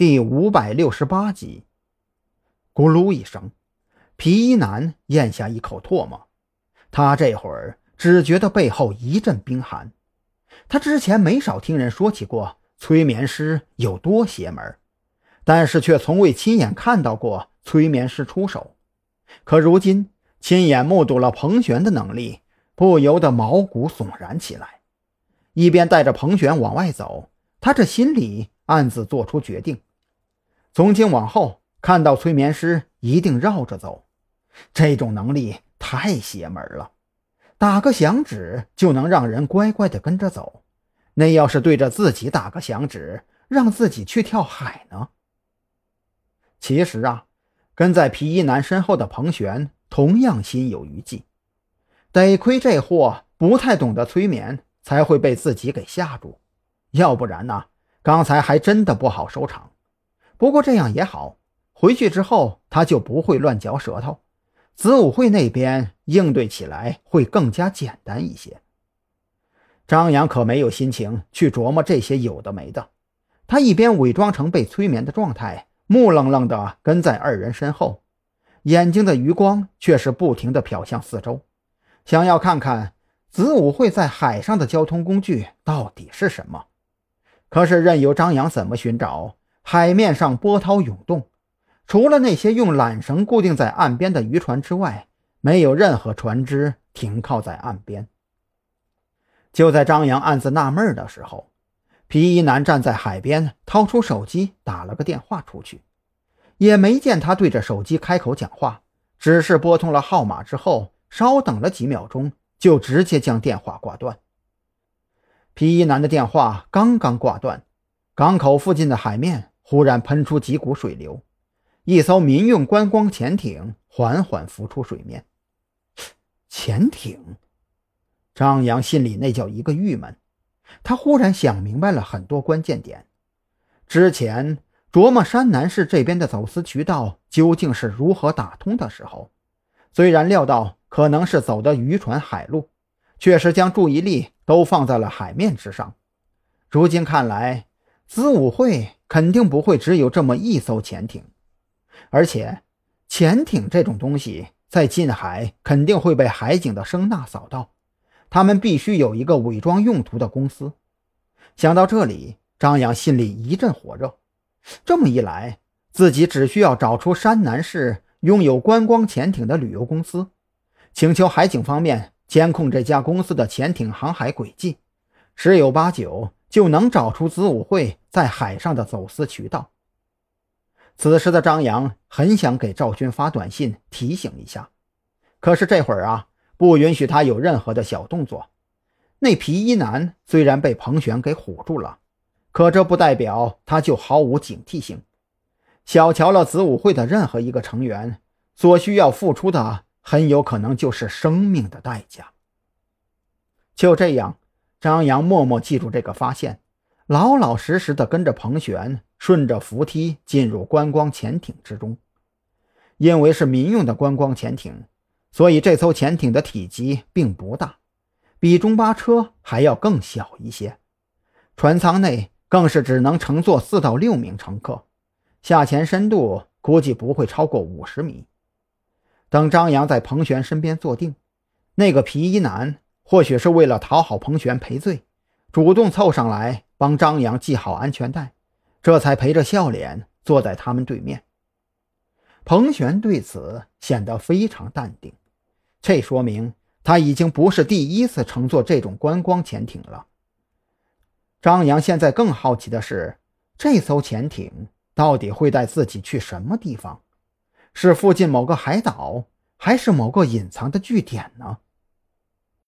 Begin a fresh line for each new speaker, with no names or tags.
第五百六十八集。咕噜一声，皮衣男咽下一口唾沫。他这会儿只觉得背后一阵冰寒。他之前没少听人说起过催眠师有多邪门，但是却从未亲眼看到过催眠师出手。可如今亲眼目睹了彭璇的能力，不由得毛骨悚然起来。一边带着彭璇往外走，他这心里暗自做出决定：从今往后，看到催眠师一定绕着走。这种能力太邪门了，打个响指就能让人乖乖的跟着走。那要是对着自己打个响指，让自己去跳海呢？其实啊，跟在皮衣男身后的彭璇同样心有余悸。得亏这货不太懂得催眠。才会被自己给吓住，要不然呢？刚才还真的不好收场。不过这样也好，回去之后他就不会乱嚼舌头，子午会那边应对起来会更加简单一些。张扬可没有心情去琢磨这些有的没的，他一边伪装成被催眠的状态，木愣愣地跟在二人身后，眼睛的余光却是不停地瞟向四周，想要看看。子午会在海上的交通工具到底是什么？可是任由张扬怎么寻找，海面上波涛涌动，除了那些用缆绳固定在岸边的渔船之外，没有任何船只停靠在岸边。就在张扬暗自纳闷的时候，皮衣男站在海边，掏出手机打了个电话出去，也没见他对着手机开口讲话，只是拨通了号码之后，稍等了几秒钟。就直接将电话挂断。皮衣男的电话刚刚挂断，港口附近的海面忽然喷出几股水流，一艘民用观光潜艇缓缓浮出水面。潜艇，张扬心里那叫一个郁闷。他忽然想明白了很多关键点。之前琢磨山南市这边的走私渠道究竟是如何打通的时候，虽然料到。可能是走的渔船海路，却是将注意力都放在了海面之上。如今看来，子午会肯定不会只有这么一艘潜艇，而且潜艇这种东西在近海肯定会被海警的声纳扫到，他们必须有一个伪装用途的公司。想到这里，张扬心里一阵火热。这么一来，自己只需要找出山南市拥有观光潜艇的旅游公司。请求海警方面监控这家公司的潜艇航海轨迹，十有八九就能找出子午会在海上的走私渠道。此时的张扬很想给赵军发短信提醒一下，可是这会儿啊，不允许他有任何的小动作。那皮衣男虽然被彭璇给唬住了，可这不代表他就毫无警惕性。小瞧了子午会的任何一个成员，所需要付出的。很有可能就是生命的代价。就这样，张扬默默记住这个发现，老老实实的跟着彭璇，顺着扶梯进入观光潜艇之中。因为是民用的观光潜艇，所以这艘潜艇的体积并不大，比中巴车还要更小一些。船舱内更是只能乘坐四到六名乘客，下潜深度估计不会超过五十米。等张扬在彭璇身边坐定，那个皮衣男或许是为了讨好彭璇赔罪，主动凑上来帮张扬系好安全带，这才陪着笑脸坐在他们对面。彭璇对此显得非常淡定，这说明他已经不是第一次乘坐这种观光潜艇了。张扬现在更好奇的是，这艘潜艇到底会带自己去什么地方？是附近某个海岛，还是某个隐藏的据点呢？